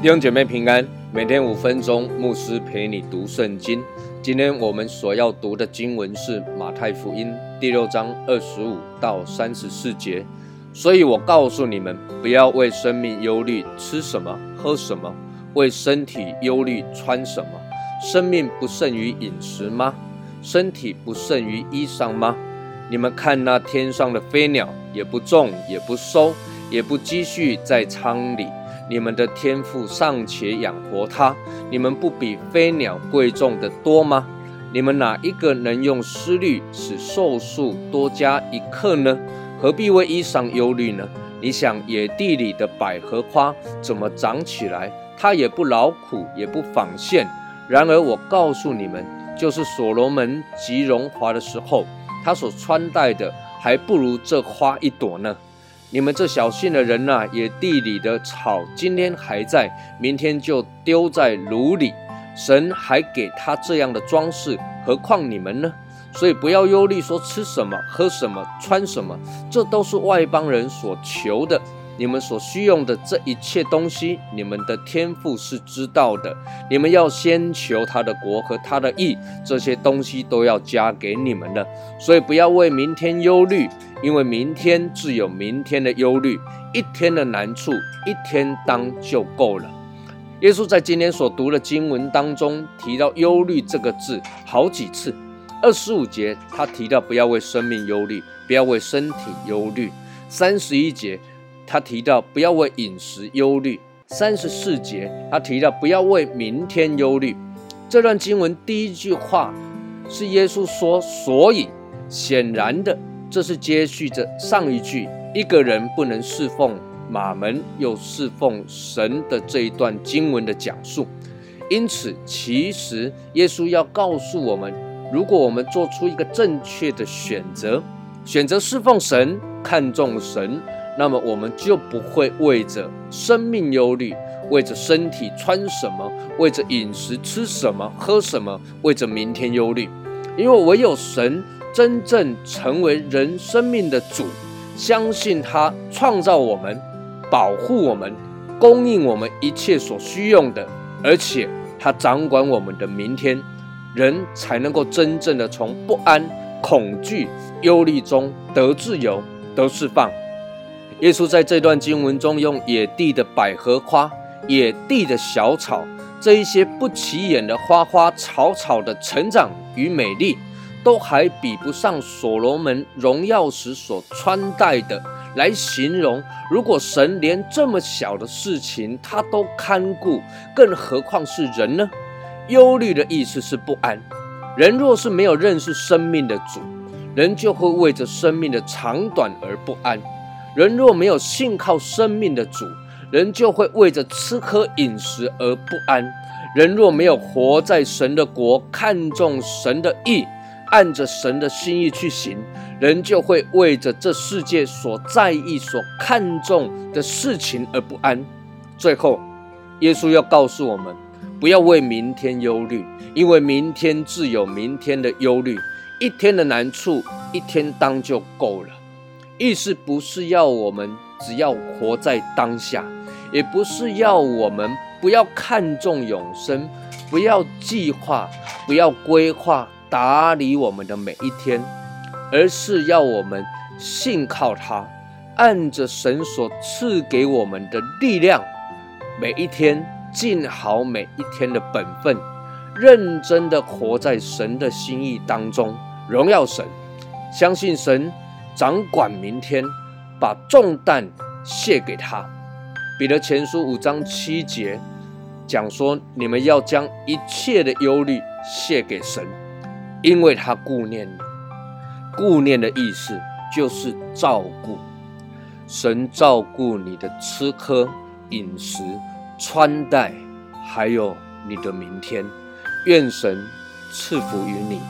弟兄姐妹平安，每天五分钟，牧师陪你读圣经。今天我们所要读的经文是马太福音第六章二十五到三十四节。所以我告诉你们，不要为生命忧虑，吃什么，喝什么；为身体忧虑，穿什么。生命不胜于饮食吗？身体不胜于衣裳吗？你们看那天上的飞鸟，也不种，也不收，也不积蓄在仓里。你们的天赋尚且养活它，你们不比飞鸟贵重的多吗？你们哪一个能用思虑使寿数多加一刻呢？何必为衣裳忧虑呢？你想野地里的百合花怎么长起来？它也不劳苦，也不纺线。然而我告诉你们，就是所罗门极荣华的时候，他所穿戴的还不如这花一朵呢。你们这小信的人呐，野地里的草今天还在，明天就丢在炉里。神还给他这样的装饰，何况你们呢？所以不要忧虑，说吃什么、喝什么、穿什么，这都是外邦人所求的。你们所需用的这一切东西，你们的天赋是知道的。你们要先求他的国和他的义，这些东西都要加给你们的。所以不要为明天忧虑，因为明天自有明天的忧虑。一天的难处，一天当就够了。耶稣在今天所读的经文当中提到“忧虑”这个字好几次。二十五节他提到不要为生命忧虑，不要为身体忧虑。三十一节。他提到不要为饮食忧虑，三十四节他提到不要为明天忧虑。这段经文第一句话是耶稣说，所以显然的，这是接续着上一句，一个人不能侍奉马门又侍奉神的这一段经文的讲述。因此，其实耶稣要告诉我们，如果我们做出一个正确的选择，选择侍奉神，看重神。那么我们就不会为着生命忧虑，为着身体穿什么，为着饮食吃什么喝什么，为着明天忧虑。因为唯有神真正成为人生命的主，相信他创造我们，保护我们，供应我们一切所需用的，而且他掌管我们的明天，人才能够真正的从不安、恐惧、忧虑中得自由、得释放。耶稣在这段经文中，用野地的百合花、野地的小草这一些不起眼的花花草草的成长与美丽，都还比不上所罗门荣耀时所穿戴的来形容。如果神连这么小的事情他都看顾，更何况是人呢？忧虑的意思是不安。人若是没有认识生命的主，人就会为着生命的长短而不安。人若没有信靠生命的主，人就会为着吃喝饮食而不安；人若没有活在神的国，看重神的意，按着神的心意去行，人就会为着这世界所在意、所看重的事情而不安。最后，耶稣要告诉我们，不要为明天忧虑，因为明天自有明天的忧虑。一天的难处，一天当就够了。意思不是要我们只要活在当下，也不是要我们不要看重永生，不要计划，不要规划打理我们的每一天，而是要我们信靠他，按着神所赐给我们的力量，每一天尽好每一天的本分，认真的活在神的心意当中，荣耀神，相信神。掌管明天，把重担卸给他。彼得前书五章七节讲说：你们要将一切的忧虑卸给神，因为他顾念你。顾念的意思就是照顾。神照顾你的吃喝、饮食、穿戴，还有你的明天。愿神赐福于你。